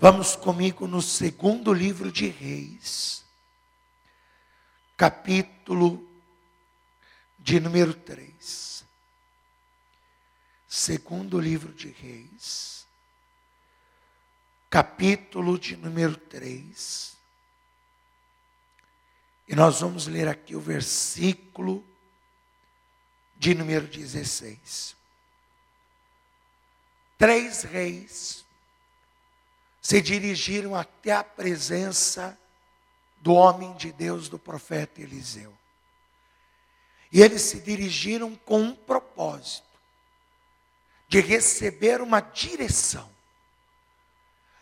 Vamos comigo no segundo livro de Reis, capítulo de número 3. Segundo livro de Reis, capítulo de número 3. E nós vamos ler aqui o versículo de número 16. Três reis se dirigiram até a presença do homem de Deus, do profeta Eliseu. E eles se dirigiram com um propósito de receber uma direção,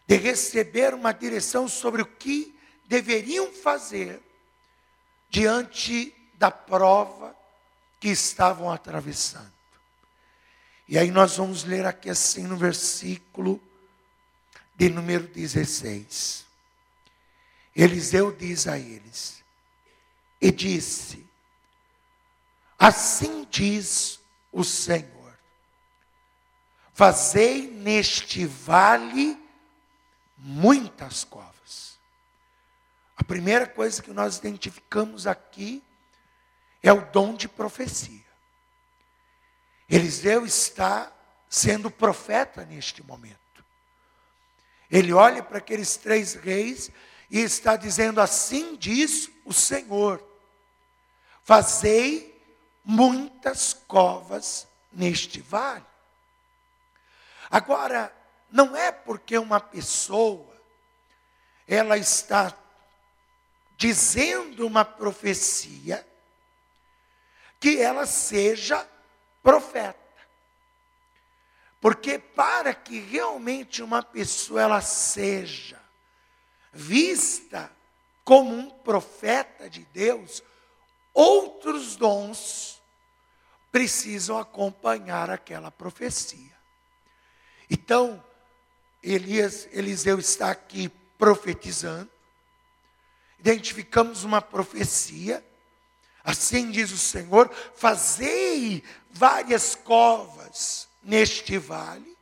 de receber uma direção sobre o que deveriam fazer diante da prova que estavam atravessando. E aí nós vamos ler aqui assim no versículo de número 16. Eliseu diz a eles, e disse: Assim diz o Senhor: Fazei neste vale muitas covas. A primeira coisa que nós identificamos aqui é o dom de profecia. Eliseu está sendo profeta neste momento. Ele olha para aqueles três reis e está dizendo: Assim diz o Senhor: Fazei muitas covas neste vale. Agora, não é porque uma pessoa ela está dizendo uma profecia que ela seja profeta. Porque para que realmente uma pessoa ela seja vista como um profeta de Deus, outros dons precisam acompanhar aquela profecia. Então, Elias, Eliseu está aqui profetizando, identificamos uma profecia, assim diz o Senhor: fazei várias covas neste vale.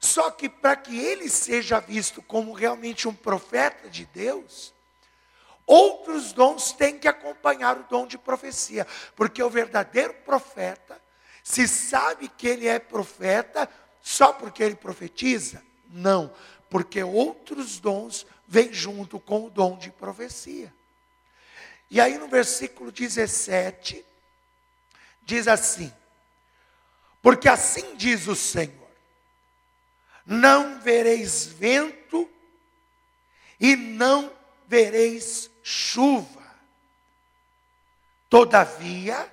Só que para que ele seja visto como realmente um profeta de Deus, outros dons têm que acompanhar o dom de profecia, porque o verdadeiro profeta se sabe que ele é profeta só porque ele profetiza? Não, porque outros dons vêm junto com o dom de profecia. E aí no versículo 17, diz assim: porque assim diz o Senhor: não vereis vento e não vereis chuva. Todavia,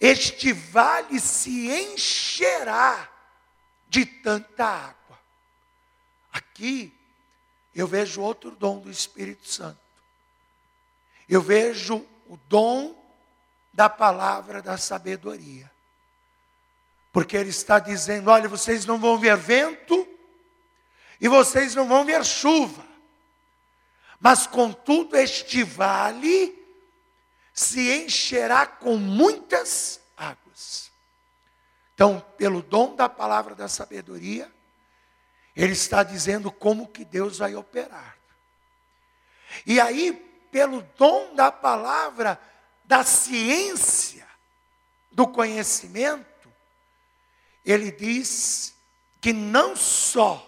este vale se encherá de tanta água. Aqui eu vejo outro dom do Espírito Santo. Eu vejo o dom da palavra da sabedoria. Porque ele está dizendo: olha, vocês não vão ver vento e vocês não vão ver chuva. Mas contudo, este vale se encherá com muitas águas. Então, pelo dom da palavra da sabedoria, ele está dizendo como que Deus vai operar. E aí, pelo dom da palavra da ciência, do conhecimento, ele diz que não só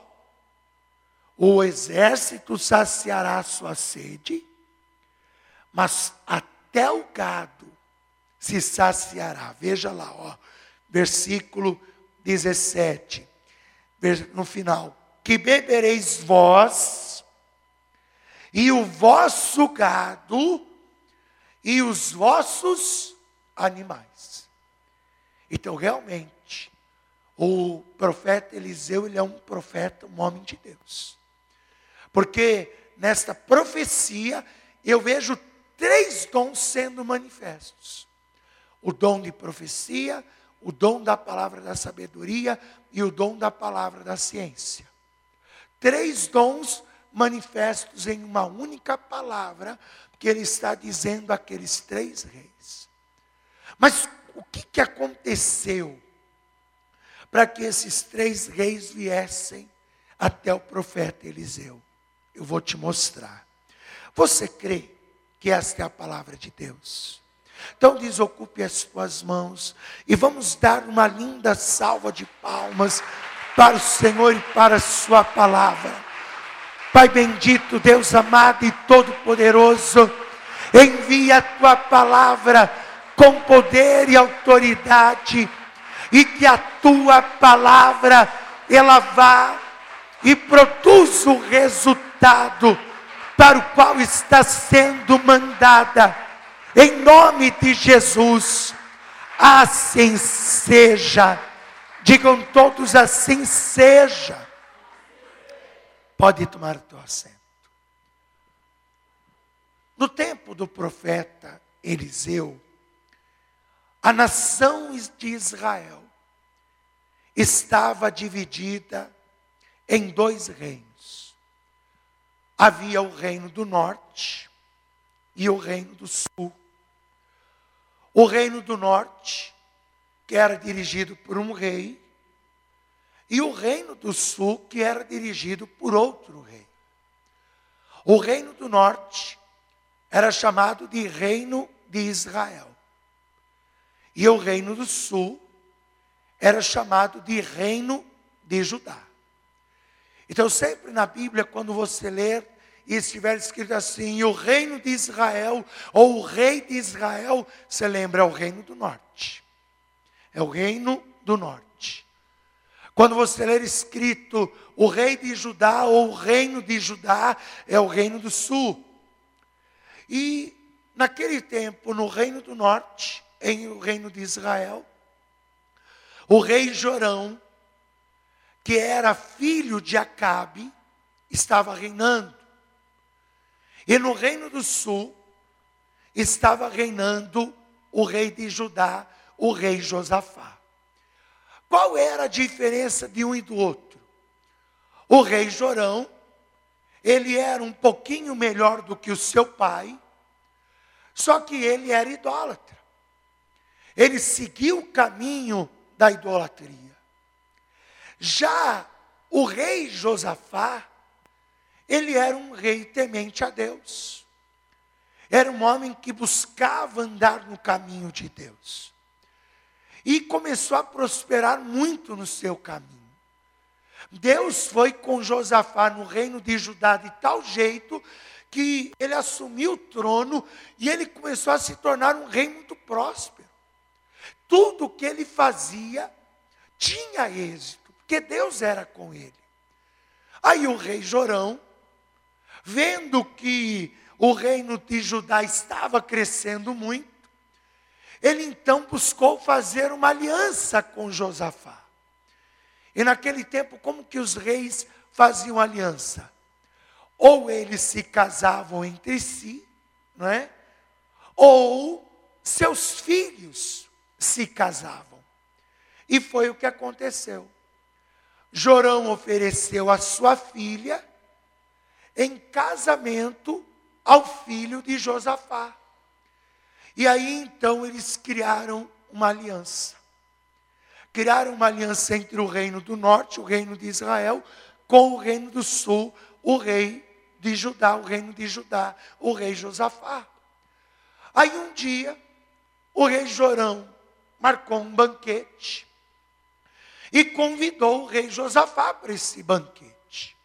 o exército saciará sua sede, mas até o gado se saciará. Veja lá, ó, versículo 17, no final: Que bebereis vós, e o vosso gado, e os vossos animais. Então, realmente, o profeta Eliseu, ele é um profeta, um homem de Deus. Porque nesta profecia eu vejo três dons sendo manifestos: o dom de profecia, o dom da palavra da sabedoria e o dom da palavra da ciência. Três dons manifestos em uma única palavra que ele está dizendo àqueles três reis. Mas o que, que aconteceu? Para que esses três reis viessem até o profeta Eliseu. Eu vou te mostrar. Você crê que esta é a palavra de Deus? Então desocupe as tuas mãos e vamos dar uma linda salva de palmas para o Senhor e para a sua palavra. Pai bendito, Deus amado e todo-poderoso, envia a tua palavra com poder e autoridade e que a tua palavra ela vá e produza o resultado para o qual está sendo mandada em nome de Jesus, assim seja. Digam todos assim seja. Pode tomar o teu assento. No tempo do profeta Eliseu, a nação de Israel estava dividida em dois reinos. Havia o reino do norte e o reino do sul. O reino do norte, que era dirigido por um rei, e o reino do sul, que era dirigido por outro rei. O reino do norte era chamado de Reino de Israel. E o reino do sul era chamado de Reino de Judá. Então, sempre na Bíblia, quando você ler e estiver escrito assim, o reino de Israel, ou o rei de Israel, você lembra, é o reino do norte. É o reino do norte. Quando você ler escrito o rei de Judá ou o reino de Judá, é o reino do sul. E naquele tempo, no reino do norte, em o reino de Israel, o rei Jorão, que era filho de Acabe, estava reinando. E no reino do sul estava reinando o rei de Judá, o rei Josafá. Qual era a diferença de um e do outro? O rei Jorão, ele era um pouquinho melhor do que o seu pai, só que ele era idólatra. Ele seguiu o caminho da idolatria. Já o rei Josafá, ele era um rei temente a Deus. Era um homem que buscava andar no caminho de Deus. E começou a prosperar muito no seu caminho. Deus foi com Josafá no reino de Judá de tal jeito que ele assumiu o trono e ele começou a se tornar um rei muito próspero. Tudo que ele fazia tinha êxito, porque Deus era com ele. Aí o rei Jorão vendo que o reino de Judá estava crescendo muito, ele então buscou fazer uma aliança com Josafá. E naquele tempo, como que os reis faziam aliança? Ou eles se casavam entre si, não é? Ou seus filhos se casavam. E foi o que aconteceu. Jorão ofereceu a sua filha em casamento ao filho de Josafá. E aí então eles criaram uma aliança. Criaram uma aliança entre o reino do norte, o reino de Israel, com o reino do sul, o rei de Judá, o reino de Judá, o rei Josafá. Aí um dia, o rei Jorão marcou um banquete e convidou o rei Josafá para esse banquete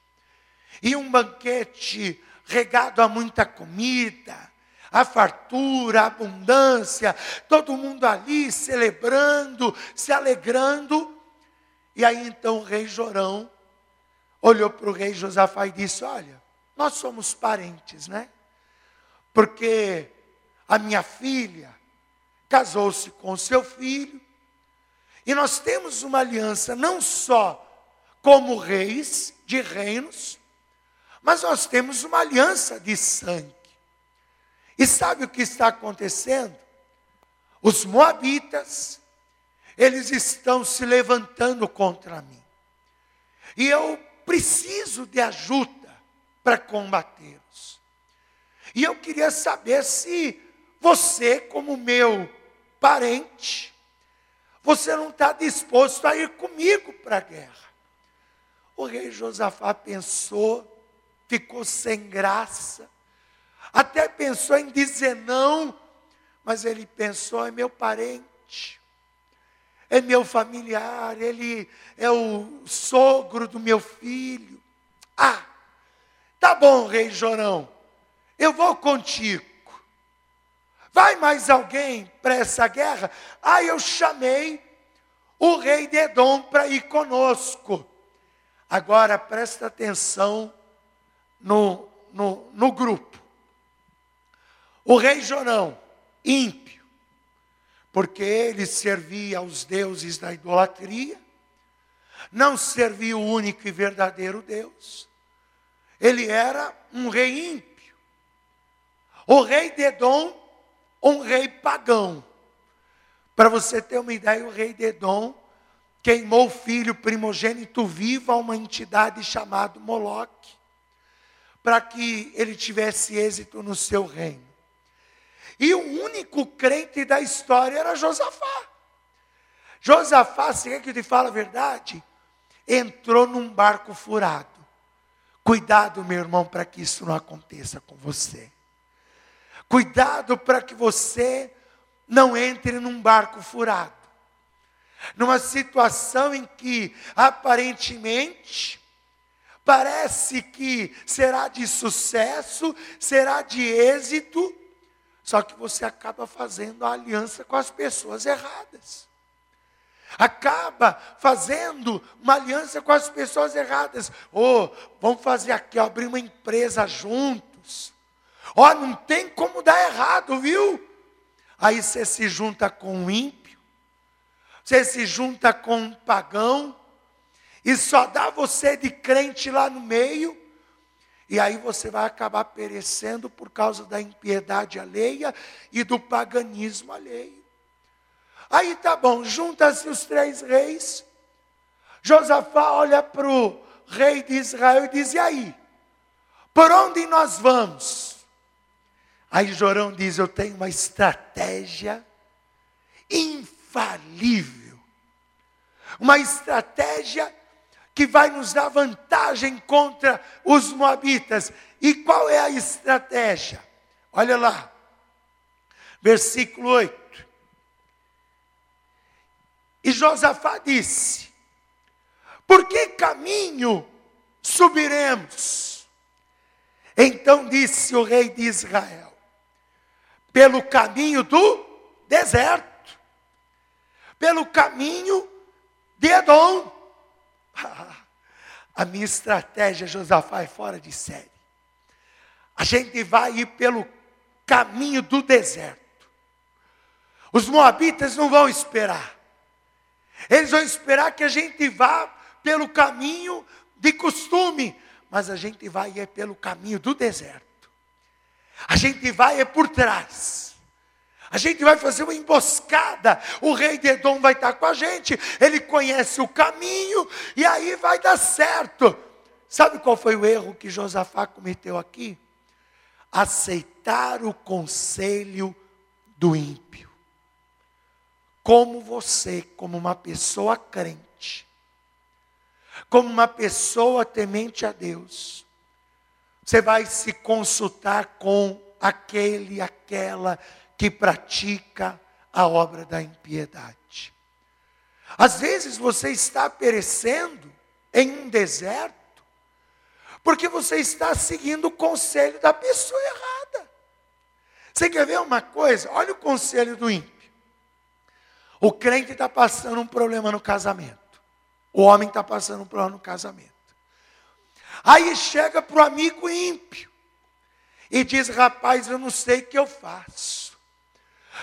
e um banquete regado a muita comida, a fartura, a abundância, todo mundo ali celebrando, se alegrando. E aí então o rei Jorão olhou para o rei Josafá e disse: Olha, nós somos parentes, né? Porque a minha filha casou-se com seu filho, e nós temos uma aliança não só como reis de reinos, mas nós temos uma aliança de sangue. E sabe o que está acontecendo? Os moabitas, eles estão se levantando contra mim. E eu preciso de ajuda para combatê-los. E eu queria saber se você, como meu parente, você não está disposto a ir comigo para a guerra. O rei Josafá pensou, ficou sem graça, até pensou em dizer não, mas ele pensou: é meu parente, é meu familiar, ele é o sogro do meu filho. Ah, tá bom, rei Jorão, eu vou contigo. Vai mais alguém para essa guerra? Ah, eu chamei o rei de Edom para ir conosco. Agora presta atenção no, no, no grupo. O rei Jorão, ímpio, porque ele servia aos deuses da idolatria, não servia o único e verdadeiro Deus. Ele era um rei ímpio. O rei de um rei pagão. Para você ter uma ideia, o rei de Edom queimou o filho primogênito vivo a uma entidade chamada Moloque, para que ele tivesse êxito no seu reino. E o único crente da história era Josafá. Josafá, se é que eu te falo a verdade, entrou num barco furado. Cuidado, meu irmão, para que isso não aconteça com você. Cuidado para que você não entre num barco furado. Numa situação em que aparentemente parece que será de sucesso, será de êxito, só que você acaba fazendo a aliança com as pessoas erradas. Acaba fazendo uma aliança com as pessoas erradas. Ou oh, vamos fazer aqui, abrir uma empresa juntos. Ó, não tem como dar errado, viu? Aí você se junta com um ímpio, você se junta com um pagão, e só dá você de crente lá no meio, e aí você vai acabar perecendo por causa da impiedade alheia e do paganismo alheio. Aí tá bom, junta-se os três reis. Josafá olha para o rei de Israel e diz: E aí? Por onde nós vamos? Aí Jorão diz: Eu tenho uma estratégia infalível. Uma estratégia que vai nos dar vantagem contra os moabitas. E qual é a estratégia? Olha lá, versículo 8. E Josafá disse: Por que caminho subiremos? Então disse o rei de Israel: pelo caminho do deserto, pelo caminho de Edom. A minha estratégia, Josafá, é fora de série. A gente vai ir pelo caminho do deserto. Os moabitas não vão esperar. Eles vão esperar que a gente vá pelo caminho de costume, mas a gente vai é pelo caminho do deserto. A gente vai é por trás. A gente vai fazer uma emboscada. O rei de Edom vai estar com a gente. Ele conhece o caminho e aí vai dar certo. Sabe qual foi o erro que Josafá cometeu aqui? Aceitar o conselho do ímpio. Como você, como uma pessoa crente, como uma pessoa temente a Deus, você vai se consultar com aquele, aquela que pratica a obra da impiedade. Às vezes você está perecendo em um deserto, porque você está seguindo o conselho da pessoa errada. Você quer ver uma coisa? Olha o conselho do ímpio. O crente está passando um problema no casamento. O homem está passando um problema no casamento. Aí chega para o amigo ímpio e diz: Rapaz, eu não sei o que eu faço.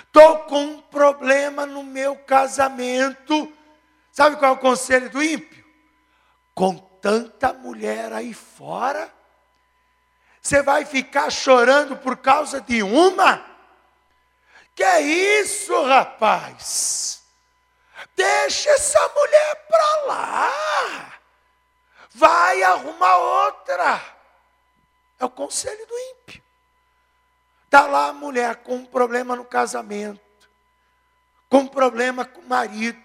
Estou com um problema no meu casamento. Sabe qual é o conselho do ímpio? Com tanta mulher aí fora, você vai ficar chorando por causa de uma? Que isso, rapaz? Deixa essa mulher para lá. Vai arrumar outra. É o conselho do ímpio. Está lá a mulher com um problema no casamento, com um problema com o marido.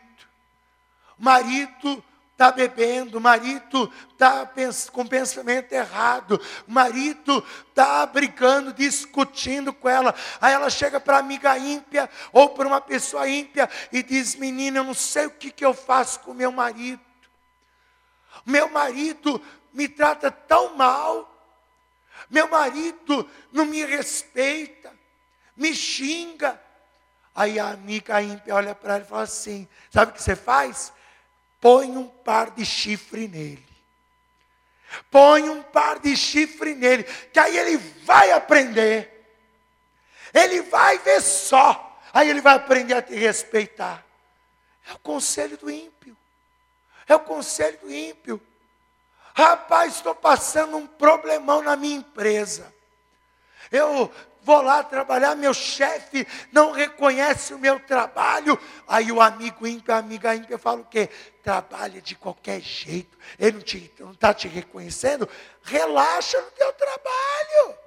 O marido está bebendo, o marido está com pensamento errado, o marido está brigando, discutindo com ela. Aí ela chega para amiga ímpia ou para uma pessoa ímpia e diz: Menina, eu não sei o que, que eu faço com meu marido. Meu marido me trata tão mal, meu marido não me respeita, me xinga. Aí a amiga ímpia olha para ela e fala assim: Sabe o que você faz? Põe um par de chifre nele. Põe um par de chifre nele, que aí ele vai aprender. Ele vai ver só. Aí ele vai aprender a te respeitar. É o conselho do ímpio. É o conselho do ímpio. Rapaz, estou passando um problemão na minha empresa. Eu vou lá trabalhar, meu chefe não reconhece o meu trabalho. Aí o amigo ímpio, a amiga ímpia fala o quê? Trabalha de qualquer jeito, ele não está te reconhecendo. Relaxa no teu trabalho.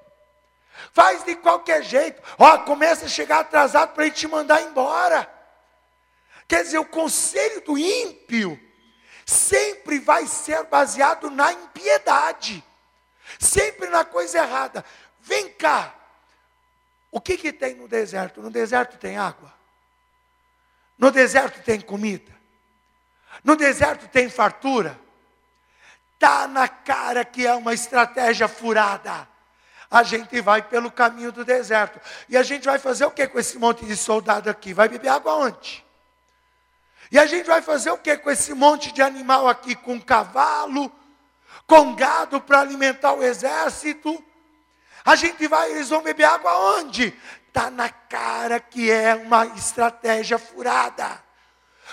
Faz de qualquer jeito. Ó, começa a chegar atrasado para ele te mandar embora. Quer dizer, o conselho do ímpio sempre vai ser baseado na impiedade. Sempre na coisa errada. Vem cá, o que, que tem no deserto? No deserto tem água. No deserto tem comida. No deserto tem fartura. Está na cara que é uma estratégia furada. A gente vai pelo caminho do deserto. E a gente vai fazer o que com esse monte de soldado aqui? Vai beber água onde? E a gente vai fazer o que com esse monte de animal aqui? Com cavalo, com gado para alimentar o exército? A gente vai, eles vão beber água onde? Está na cara que é uma estratégia furada.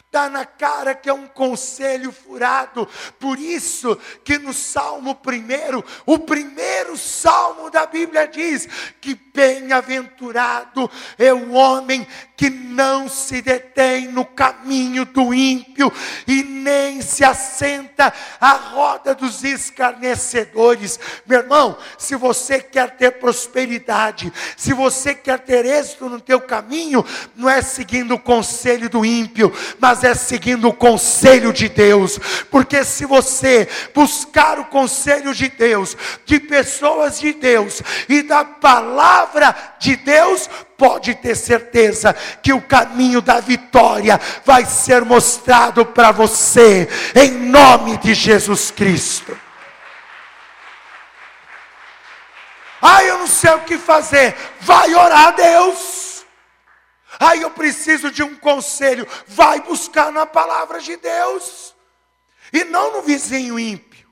Está na cara que é um conselho furado. Por isso que no Salmo primeiro, o primeiro salmo da Bíblia diz que bem-aventurado é o homem que não se detém no caminho do ímpio e nem se assenta à roda dos escarnecedores. Meu irmão, se você quer ter prosperidade, se você quer ter êxito no teu caminho, não é seguindo o conselho do ímpio, mas é seguindo o conselho de Deus. Porque se você buscar o conselho de Deus, de pessoas de Deus e da palavra de Deus, pode ter certeza que o caminho da vitória vai ser mostrado para você, em nome de Jesus Cristo. Ah, eu não sei o que fazer. Vai orar a Deus. Ah, eu preciso de um conselho. Vai buscar na palavra de Deus. E não no vizinho ímpio.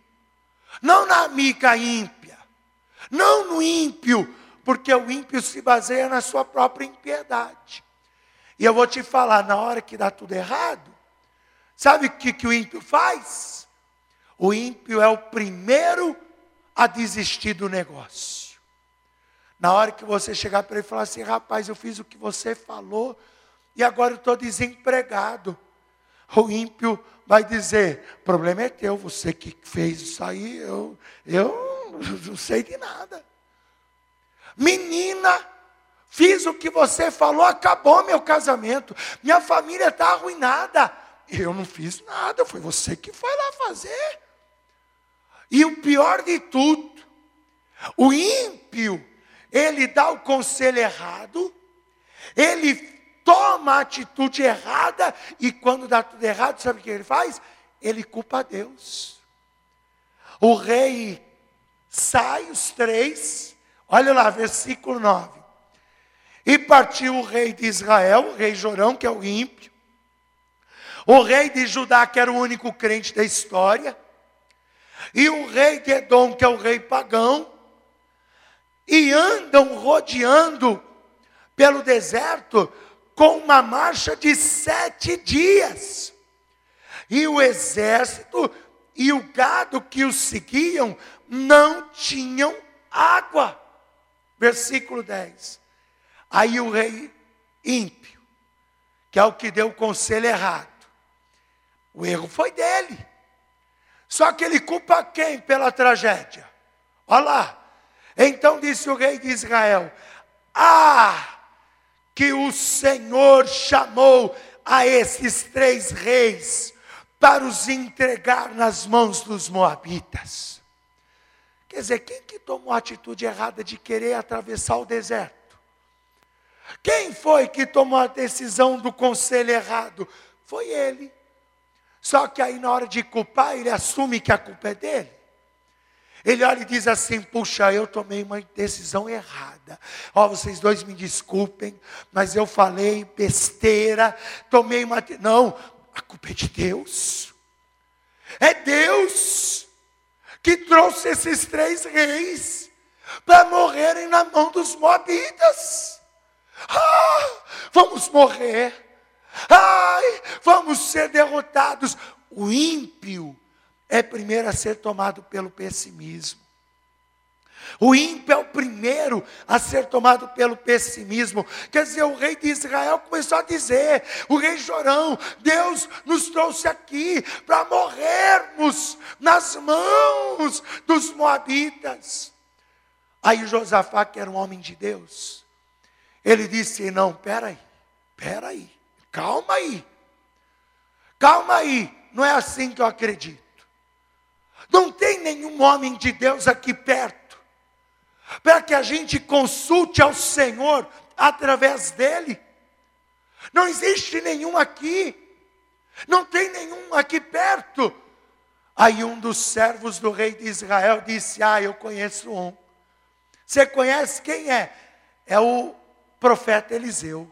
Não na amiga ímpia. Não no ímpio porque o ímpio se baseia na sua própria impiedade. E eu vou te falar, na hora que dá tudo errado, sabe o que, que o ímpio faz? O ímpio é o primeiro a desistir do negócio. Na hora que você chegar para ele e falar assim, rapaz, eu fiz o que você falou e agora eu estou desempregado. O ímpio vai dizer, problema é teu, você que fez isso aí, eu, eu não sei de nada. Menina, fiz o que você falou, acabou meu casamento. Minha família está arruinada. Eu não fiz nada, foi você que foi lá fazer. E o pior de tudo, o ímpio, ele dá o conselho errado, ele toma a atitude errada, e quando dá tudo errado, sabe o que ele faz? Ele culpa a Deus. O rei sai, os três, Olha lá, versículo 9. E partiu o rei de Israel, o rei Jorão, que é o ímpio, o rei de Judá, que era o único crente da história, e o rei de Edom, que é o rei pagão, e andam rodeando pelo deserto com uma marcha de sete dias. E o exército e o gado que os seguiam não tinham água. Versículo 10. Aí o rei ímpio, que é o que deu o conselho errado, o erro foi dele. Só que ele culpa quem pela tragédia? Olha lá. Então disse o rei de Israel: Ah, que o Senhor chamou a esses três reis para os entregar nas mãos dos moabitas. Quer dizer, quem que tomou a atitude errada de querer atravessar o deserto? Quem foi que tomou a decisão do conselho errado? Foi ele. Só que aí, na hora de culpar, ele assume que a culpa é dele. Ele olha e diz assim: Puxa, eu tomei uma decisão errada. Ó, oh, vocês dois me desculpem, mas eu falei besteira, tomei uma. Não, a culpa é de Deus. É Deus que trouxe esses três reis para morrerem na mão dos moabitas. Ah, vamos morrer. Ai, vamos ser derrotados. O ímpio é primeiro a ser tomado pelo pessimismo. O ímpio é o primeiro a ser tomado pelo pessimismo. Quer dizer, o rei de Israel começou a dizer: o rei Jorão, Deus nos trouxe aqui para morrermos nas mãos dos moabitas. Aí Josafá, que era um homem de Deus, ele disse: Não, peraí, peraí, calma aí, calma aí, não é assim que eu acredito. Não tem nenhum homem de Deus aqui perto, para que a gente consulte ao Senhor através dele. Não existe nenhum aqui, não tem nenhum aqui perto. Aí um dos servos do rei de Israel disse: Ah, eu conheço um. Você conhece quem é? É o profeta Eliseu.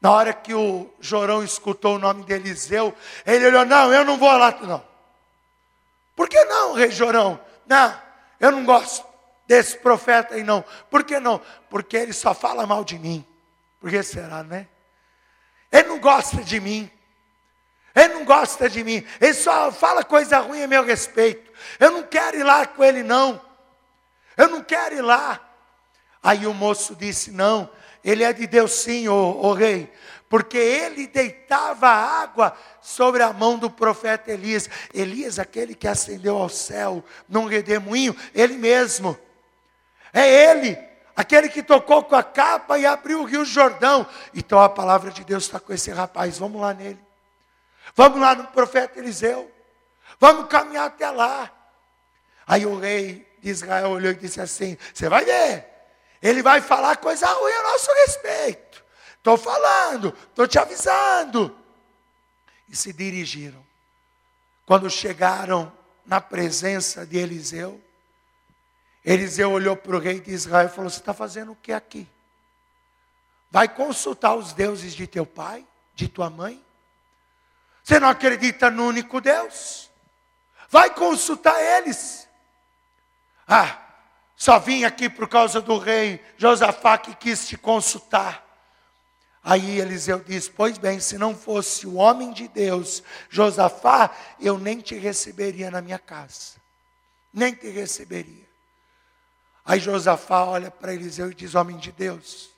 Na hora que o Jorão escutou o nome de Eliseu, ele olhou: Não, eu não vou lá, não. Por que não, rei Jorão? Não, eu não gosto desse profeta aí não. Por que não? Porque ele só fala mal de mim. Por que será, né? Ele não gosta de mim. Ele não gosta de mim. Ele só fala coisa ruim a meu respeito. Eu não quero ir lá com ele, não. Eu não quero ir lá. Aí o moço disse: Não, ele é de Deus sim, ô, rei porque ele deitava água sobre a mão do profeta Elias. Elias, aquele que ascendeu ao céu num redemoinho, ele mesmo. É ele, aquele que tocou com a capa e abriu o rio Jordão. Então a palavra de Deus está com esse rapaz, vamos lá nele. Vamos lá no profeta Eliseu. Vamos caminhar até lá. Aí o rei de Israel olhou e disse assim: Você vai ver, ele vai falar coisa ruim a nosso respeito. Estou falando, estou te avisando. E se dirigiram. Quando chegaram na presença de Eliseu, Eliseu olhou para o rei de Israel e falou: Você está fazendo o que aqui? Vai consultar os deuses de teu pai, de tua mãe? Você não acredita no único Deus? Vai consultar eles. Ah, só vim aqui por causa do rei Josafá que quis te consultar. Aí Eliseu diz: Pois bem, se não fosse o homem de Deus, Josafá, eu nem te receberia na minha casa. Nem te receberia. Aí Josafá olha para Eliseu e diz: Homem de Deus,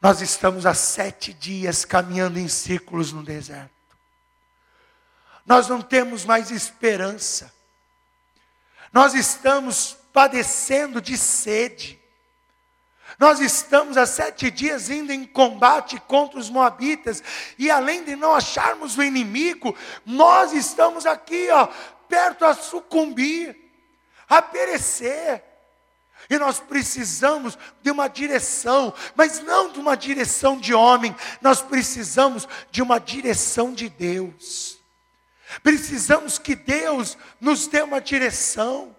nós estamos há sete dias caminhando em círculos no deserto. Nós não temos mais esperança. Nós estamos padecendo de sede. Nós estamos há sete dias indo em combate contra os moabitas, e além de não acharmos o inimigo, nós estamos aqui, ó, perto a sucumbir, a perecer. E nós precisamos de uma direção, mas não de uma direção de homem, nós precisamos de uma direção de Deus. Precisamos que Deus nos dê uma direção.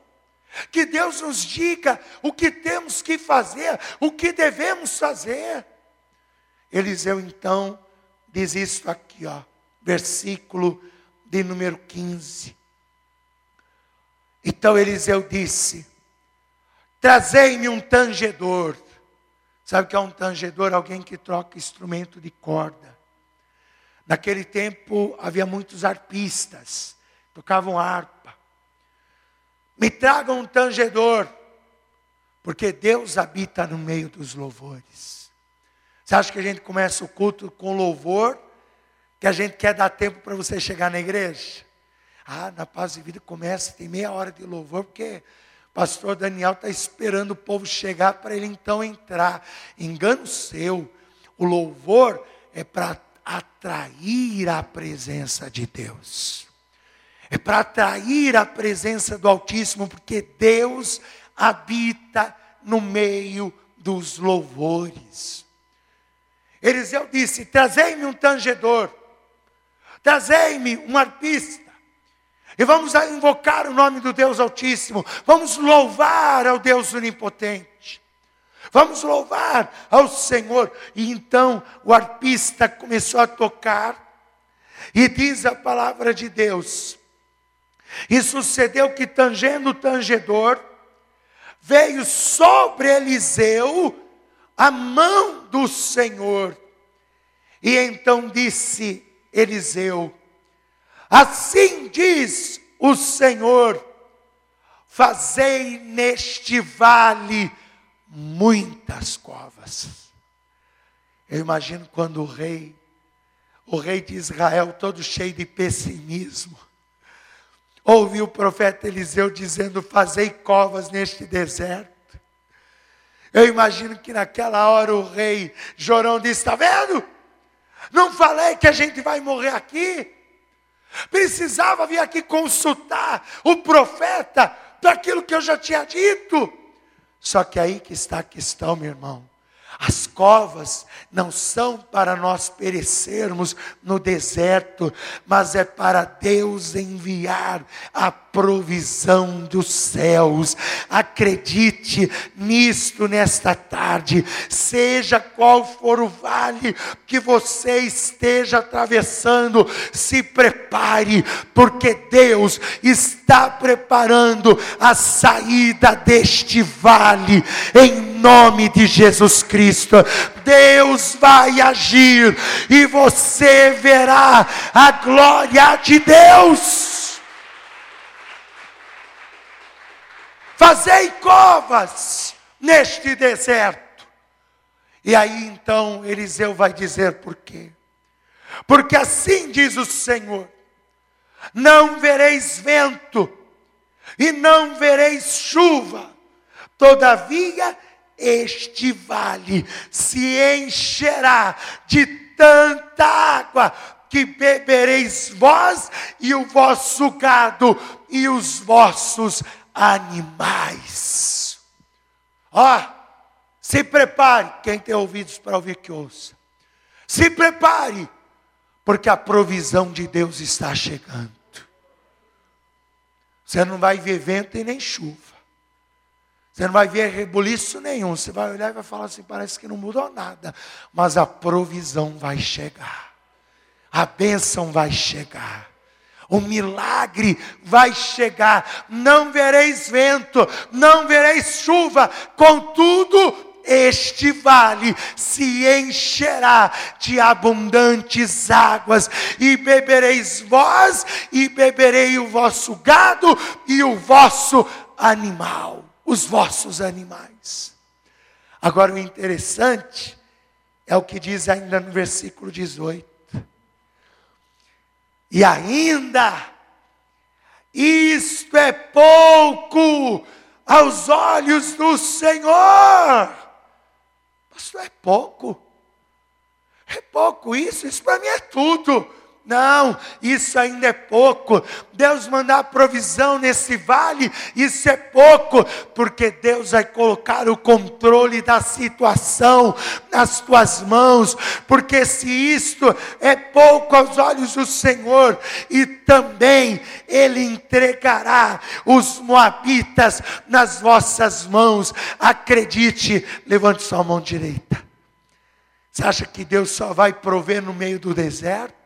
Que Deus nos diga o que temos que fazer, o que devemos fazer. Eliseu então diz isso aqui, ó, versículo de número 15. Então Eliseu disse: Trazei-me um tangedor. Sabe o que é um tangedor? Alguém que troca instrumento de corda. Naquele tempo havia muitos arpistas, tocavam harpa. Me tragam um tangedor, porque Deus habita no meio dos louvores. Você acha que a gente começa o culto com louvor, que a gente quer dar tempo para você chegar na igreja? Ah, na paz e vida começa, tem meia hora de louvor, porque o pastor Daniel está esperando o povo chegar para ele então entrar. Engano seu, o louvor é para atrair a presença de Deus. É para atrair a presença do Altíssimo, porque Deus habita no meio dos louvores. Eliseu disse: Trazei-me um tangedor, trazei-me um arpista, e vamos invocar o nome do Deus Altíssimo, vamos louvar ao Deus Onipotente, vamos louvar ao Senhor. E então o arpista começou a tocar, e diz a palavra de Deus: e sucedeu que, tangendo o tangedor, veio sobre Eliseu a mão do Senhor. E então disse Eliseu: Assim diz o Senhor: Fazei neste vale muitas covas. Eu imagino quando o rei, o rei de Israel, todo cheio de pessimismo, ouviu o profeta Eliseu dizendo: Fazei covas neste deserto. Eu imagino que naquela hora o rei Jorão disse: Está vendo? Não falei que a gente vai morrer aqui? Precisava vir aqui consultar o profeta daquilo que eu já tinha dito. Só que aí que está a questão, meu irmão. As covas não são para nós perecermos no deserto, mas é para Deus enviar a provisão dos céus. Acredite nisto nesta tarde, seja qual for o vale que você esteja atravessando, se prepare, porque Deus está preparando a saída deste vale, em nome de Jesus Cristo. Deus vai agir e você verá a glória de Deus. Fazei covas neste deserto. E aí então Eliseu vai dizer por quê? Porque assim diz o Senhor: não vereis vento e não vereis chuva, todavia este vale se encherá de tanta água que bebereis vós e o vosso gado e os vossos animais. Ó, oh, se prepare, quem tem ouvidos para ouvir que ouça. Se prepare, porque a provisão de Deus está chegando. Você não vai ver vento e nem chuva. Você não vai ver rebuliço nenhum. Você vai olhar e vai falar assim: parece que não mudou nada. Mas a provisão vai chegar. A bênção vai chegar. O milagre vai chegar. Não vereis vento, não vereis chuva. Contudo, este vale se encherá de abundantes águas, e bebereis vós, e beberei o vosso gado e o vosso animal os vossos animais. Agora, o interessante é o que diz ainda no versículo 18. E ainda, isto é pouco aos olhos do Senhor. Pastor, é pouco. É pouco isso, isso para mim é tudo. Não, isso ainda é pouco. Deus mandar provisão nesse vale, isso é pouco, porque Deus vai colocar o controle da situação nas tuas mãos, porque se isto é pouco aos olhos do Senhor, e também Ele entregará os Moabitas nas vossas mãos, acredite, levante sua mão direita. Você acha que Deus só vai prover no meio do deserto?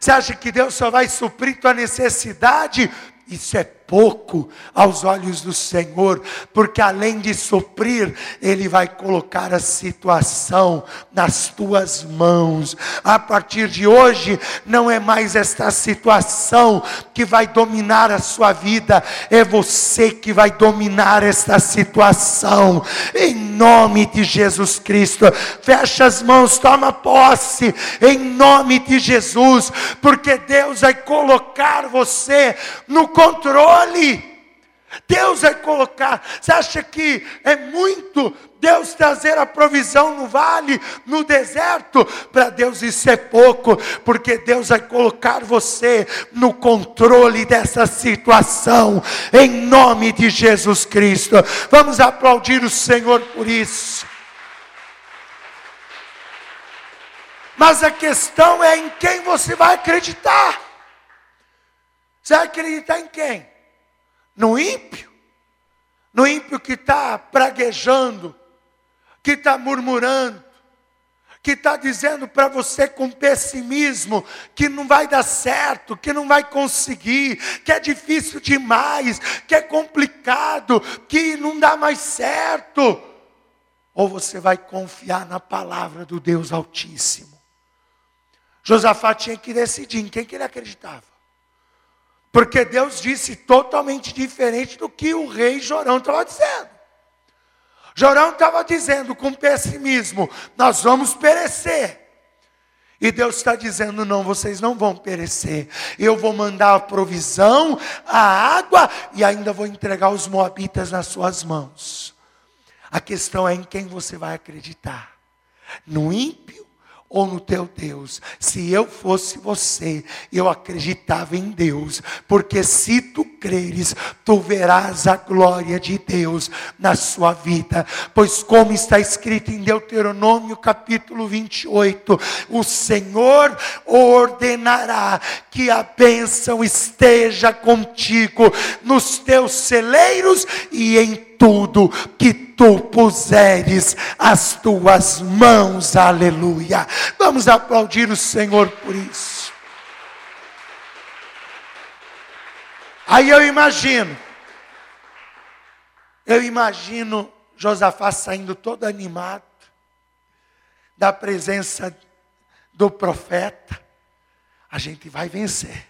Você acha que Deus só vai suprir tua necessidade? Isso é pouco aos olhos do Senhor, porque além de suprir, Ele vai colocar a situação nas tuas mãos. A partir de hoje, não é mais esta situação que vai dominar a sua vida, é você que vai dominar esta situação, em nome de Jesus Cristo. Fecha as mãos, toma posse, em nome de Jesus, porque Deus vai colocar você no controle Deus vai colocar. Você acha que é muito Deus trazer a provisão no vale, no deserto? Para Deus isso é pouco, porque Deus vai colocar você no controle dessa situação, em nome de Jesus Cristo. Vamos aplaudir o Senhor por isso. Mas a questão é em quem você vai acreditar. Você vai acreditar em quem? No ímpio, no ímpio que está praguejando, que está murmurando, que está dizendo para você com pessimismo que não vai dar certo, que não vai conseguir, que é difícil demais, que é complicado, que não dá mais certo. Ou você vai confiar na palavra do Deus Altíssimo. Josafá tinha que decidir em quem que ele acreditava. Porque Deus disse totalmente diferente do que o rei Jorão estava dizendo. Jorão estava dizendo com pessimismo: nós vamos perecer. E Deus está dizendo: não, vocês não vão perecer. Eu vou mandar a provisão, a água e ainda vou entregar os moabitas nas suas mãos. A questão é em quem você vai acreditar: no ímpio ou no teu Deus. Se eu fosse você, eu acreditava em Deus, porque se tu creres, tu verás a glória de Deus na sua vida. Pois, como está escrito em Deuteronômio capítulo 28, o Senhor ordenará que a bênção esteja contigo nos teus celeiros e em tudo que tu puseres as tuas mãos, aleluia. Vamos aplaudir o Senhor por isso. Aí eu imagino, eu imagino Josafá saindo todo animado da presença do profeta. A gente vai vencer,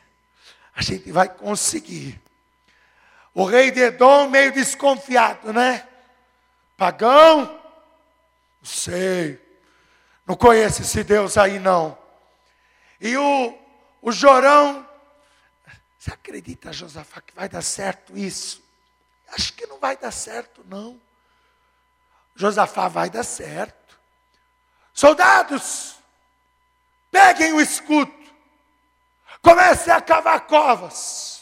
a gente vai conseguir. O rei de Edom meio desconfiado, né? Pagão? Não sei. Não conhece esse Deus aí não. E o, o Jorão, você acredita, Josafá, que vai dar certo isso? Acho que não vai dar certo, não. Josafá vai dar certo. Soldados, peguem o escudo, comecem a cavar covas.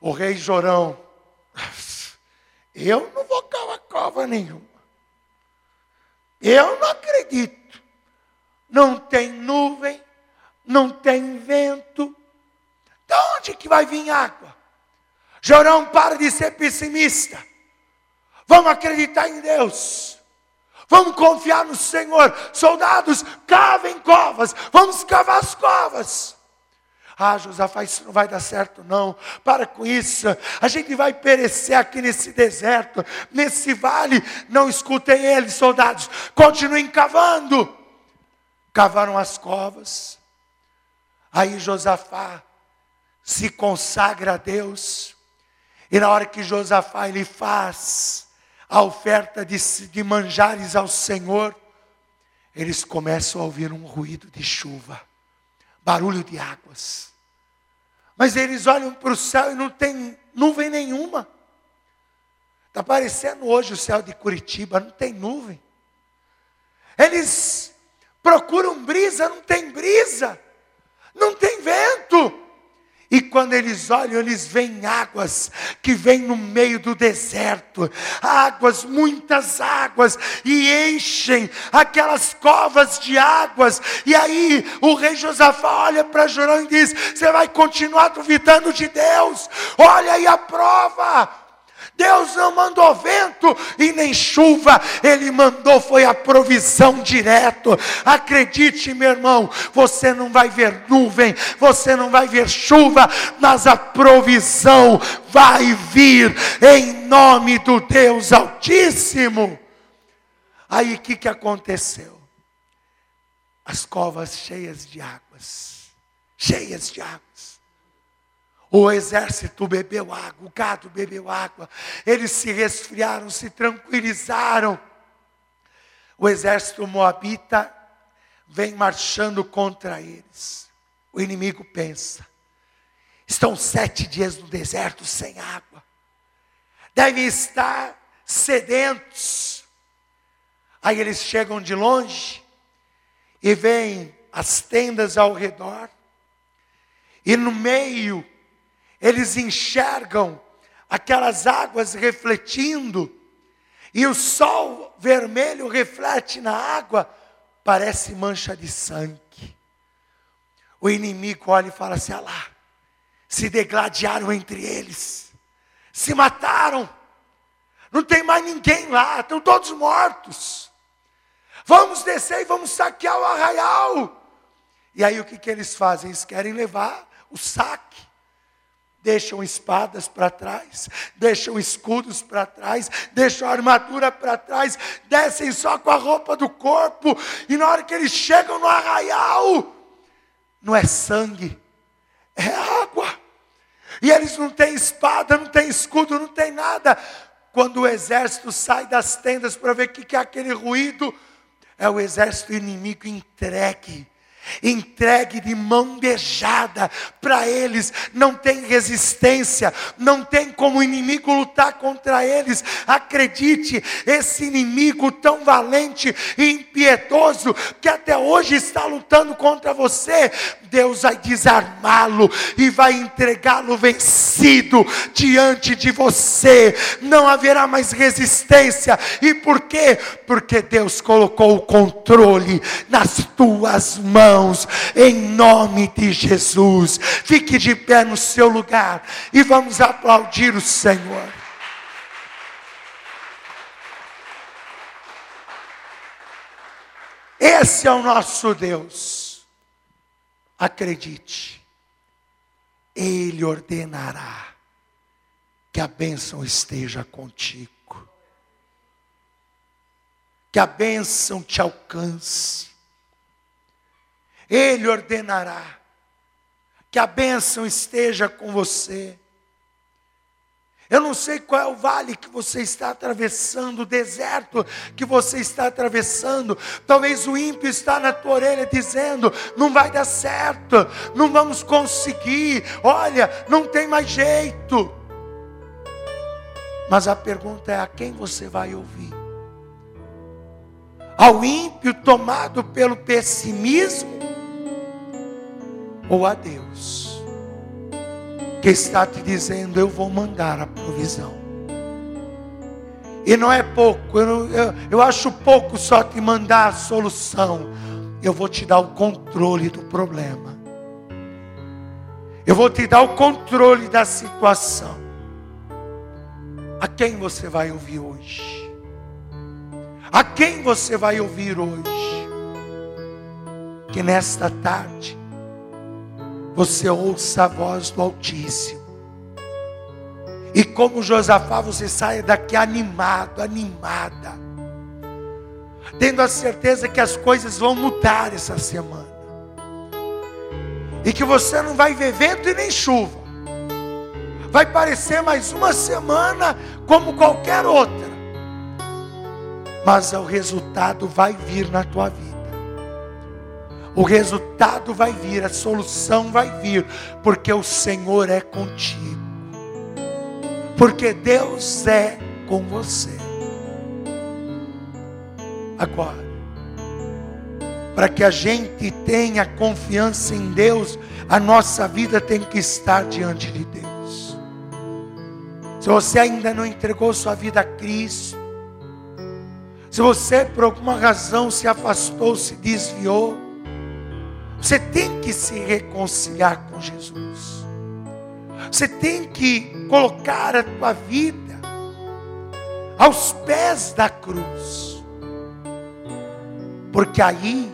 O rei Jorão, eu não vou cavar cova nenhuma. Eu não acredito. Não tem nuvem, não tem vento. De onde que vai vir água? Jorão, para de ser pessimista. Vamos acreditar em Deus. Vamos confiar no Senhor. Soldados, cavem covas. Vamos cavar as covas. Ah, Josafá, isso não vai dar certo, não. Para com isso. A gente vai perecer aqui nesse deserto, nesse vale. Não escutem eles, soldados. Continuem cavando. Cavaram as covas. Aí Josafá se consagra a Deus. E na hora que Josafá ele faz a oferta de, de manjares ao Senhor, eles começam a ouvir um ruído de chuva barulho de águas. Mas eles olham para o céu e não tem nuvem nenhuma. Está parecendo hoje o céu de Curitiba, não tem nuvem. Eles procuram brisa, não tem brisa. Não tem vento. E quando eles olham, eles veem águas que vêm no meio do deserto, águas, muitas águas, e enchem aquelas covas de águas. E aí o rei Josafá olha para Jorão e diz: Você vai continuar duvidando de Deus? Olha aí a prova. Deus não mandou vento e nem chuva, Ele mandou foi a provisão direto. Acredite, meu irmão, você não vai ver nuvem, você não vai ver chuva, mas a provisão vai vir em nome do Deus Altíssimo. Aí o que, que aconteceu? As covas cheias de águas, cheias de água. O exército bebeu água, o gado bebeu água. Eles se resfriaram, se tranquilizaram. O exército moabita vem marchando contra eles. O inimigo pensa: estão sete dias no deserto sem água. devem estar sedentos. Aí eles chegam de longe e veem as tendas ao redor, e no meio eles enxergam aquelas águas refletindo, e o sol vermelho reflete na água, parece mancha de sangue. O inimigo olha e fala assim: ah lá, se degladiaram entre eles, se mataram, não tem mais ninguém lá, estão todos mortos. Vamos descer e vamos saquear o arraial. E aí o que, que eles fazem? Eles querem levar o saque deixam espadas para trás, deixam escudos para trás, deixam a armadura para trás, descem só com a roupa do corpo, e na hora que eles chegam no arraial, não é sangue, é água. E eles não têm espada, não têm escudo, não têm nada. Quando o exército sai das tendas para ver o que é aquele ruído, é o exército inimigo entregue entregue de mão beijada para eles, não tem resistência, não tem como o inimigo lutar contra eles. Acredite, esse inimigo tão valente e impiedoso que até hoje está lutando contra você, Deus vai desarmá-lo e vai entregá-lo vencido diante de você. Não haverá mais resistência. E por quê? Porque Deus colocou o controle nas tuas mãos, em nome de Jesus. Fique de pé no seu lugar e vamos aplaudir o Senhor. Esse é o nosso Deus. Acredite, Ele ordenará que a bênção esteja contigo, que a bênção te alcance. Ele ordenará que a bênção esteja com você. Eu não sei qual é o vale que você está atravessando, o deserto que você está atravessando. Talvez o ímpio está na tua orelha dizendo: não vai dar certo, não vamos conseguir. Olha, não tem mais jeito. Mas a pergunta é: a quem você vai ouvir? Ao ímpio tomado pelo pessimismo ou a Deus? que está te dizendo: Eu vou mandar a provisão. E não é pouco, eu, eu, eu acho pouco só te mandar a solução. Eu vou te dar o controle do problema. Eu vou te dar o controle da situação. A quem você vai ouvir hoje? A quem você vai ouvir hoje? Que nesta tarde você ouça a voz do Altíssimo. E como Josafá, você saia daqui animado, animada, tendo a certeza que as coisas vão mudar essa semana. E que você não vai ver vento e nem chuva. Vai parecer mais uma semana como qualquer outra. Mas o resultado vai vir na tua vida o resultado vai vir, a solução vai vir, porque o Senhor é contigo, porque Deus é com você. Agora, para que a gente tenha confiança em Deus, a nossa vida tem que estar diante de Deus. Se você ainda não entregou sua vida a Cristo, se você por alguma razão se afastou, se desviou, você tem que se reconciliar com Jesus. Você tem que colocar a tua vida aos pés da cruz. Porque aí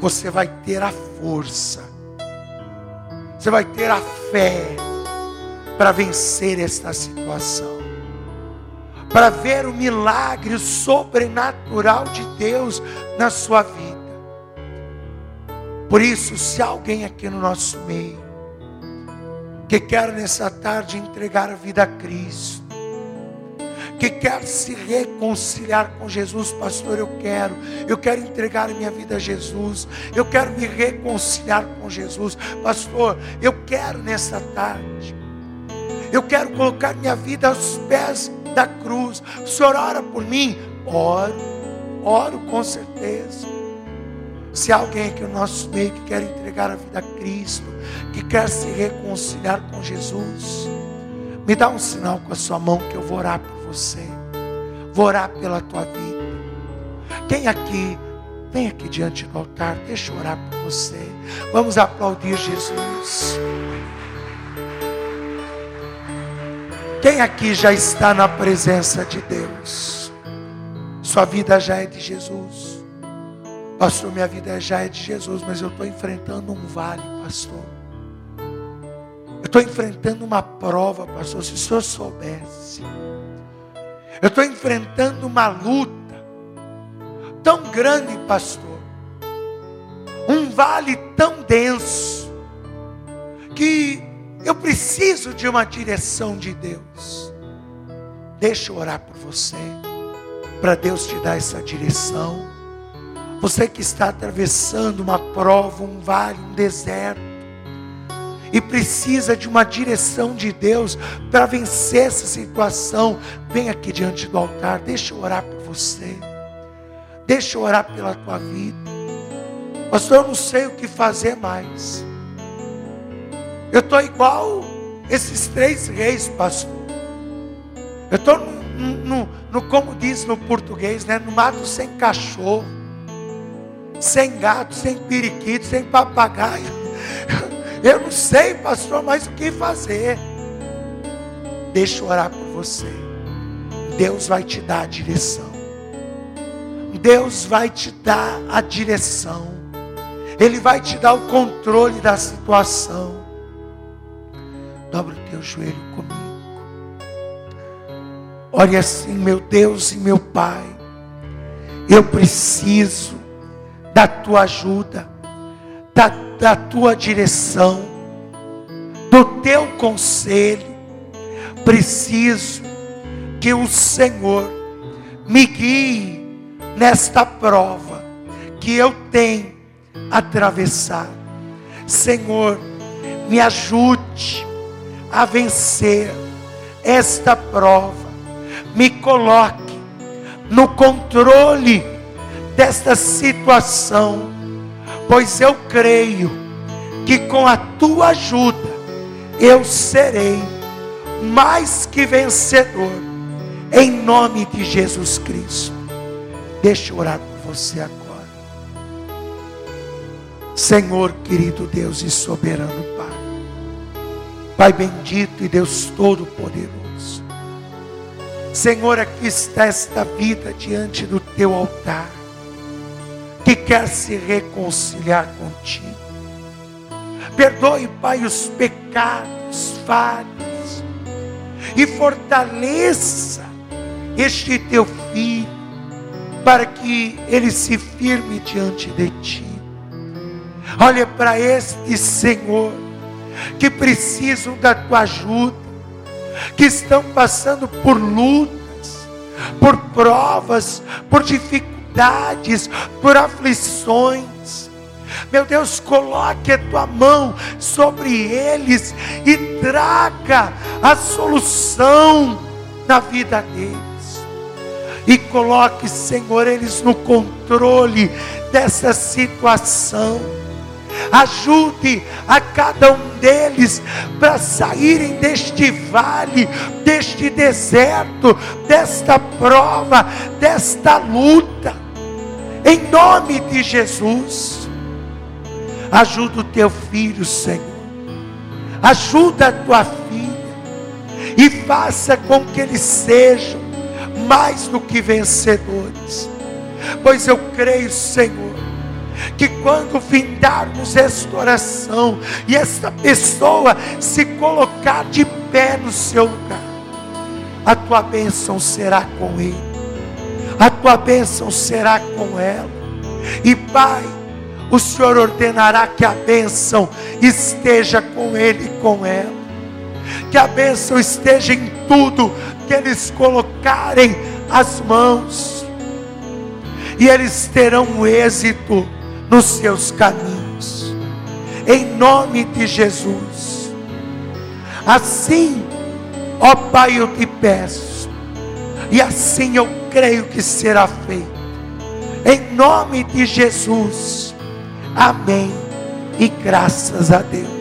você vai ter a força. Você vai ter a fé para vencer esta situação. Para ver o milagre sobrenatural de Deus na sua vida. Por isso, se alguém aqui no nosso meio que quer nessa tarde entregar a vida a Cristo, que quer se reconciliar com Jesus, pastor, eu quero, eu quero entregar minha vida a Jesus, eu quero me reconciliar com Jesus, pastor, eu quero nessa tarde. Eu quero colocar minha vida aos pés da cruz. O Senhor ora por mim? Oro, oro com certeza. Se alguém aqui no nosso meio que quer entregar a vida a Cristo, que quer se reconciliar com Jesus, me dá um sinal com a sua mão que eu vou orar por você. Vou orar pela tua vida. Quem aqui, vem aqui diante do altar, deixa eu orar por você. Vamos aplaudir Jesus. Quem aqui já está na presença de Deus? Sua vida já é de Jesus. Pastor, minha vida já é de Jesus, mas eu estou enfrentando um vale, pastor. Eu estou enfrentando uma prova, pastor. Se o senhor soubesse, eu estou enfrentando uma luta tão grande, pastor. Um vale tão denso que eu preciso de uma direção de Deus. Deixa eu orar por você, para Deus te dar essa direção. Você que está atravessando uma prova, um vale, um deserto, e precisa de uma direção de Deus para vencer essa situação, vem aqui diante do altar, deixa eu orar por você, deixa eu orar pela tua vida. Pastor, eu não sei o que fazer mais. Eu estou igual esses três reis, pastor. Eu estou no, no, no, como diz no português, né? no mato sem cachorro, sem gato, sem periquito, sem papagaio. Eu não sei, pastor, mais o que fazer. Deixa eu orar por você. Deus vai te dar a direção. Deus vai te dar a direção. Ele vai te dar o controle da situação. Dobra o teu joelho comigo. Ore assim, meu Deus e meu Pai. Eu preciso da tua ajuda, da, da tua direção, do teu conselho. Preciso que o Senhor me guie nesta prova que eu tenho atravessado. Senhor, me ajude a vencer esta prova. Me coloque no controle desta situação, pois eu creio que com a tua ajuda eu serei mais que vencedor, em nome de Jesus Cristo. Deixa eu orar por você agora. Senhor, querido Deus e soberano Pai. Pai bendito e Deus Todo-Poderoso. Senhor, aqui está esta vida diante do teu altar, que quer se reconciliar contigo. Perdoe, Pai, os pecados, falhas, e fortaleça este teu filho, para que ele se firme diante de ti. Olha para este Senhor que precisam da tua ajuda, que estão passando por lutas, por provas, por por aflições. Meu Deus, coloque a tua mão sobre eles e traga a solução na vida deles. E coloque, Senhor, eles no controle dessa situação ajude a cada um deles para saírem deste vale, deste deserto, desta prova, desta luta, em nome de Jesus. Ajuda o teu filho, Senhor, ajuda a tua filha, e faça com que eles sejam mais do que vencedores, pois eu creio, Senhor que quando findarmos esta oração e esta pessoa se colocar de pé no seu lugar, a tua bênção será com ele, a tua bênção será com ela, e Pai, o Senhor ordenará que a bênção esteja com ele e com ela, que a bênção esteja em tudo que eles colocarem as mãos, e eles terão êxito nos seus caminhos, em nome de Jesus. Assim Ó Pai, eu te peço, e assim eu creio que será feito, em nome de Jesus, amém, e graças a Deus.